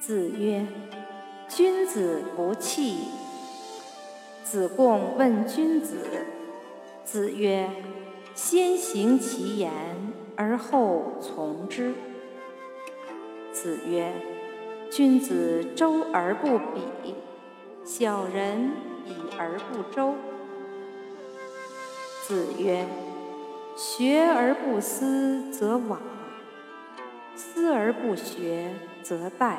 子曰：“君子不器。”子贡问君子。子曰：“先行其言，而后从之。”子曰：“君子周而不比，小人比而不周。”子曰：“学而不思则罔，思而不学则殆。”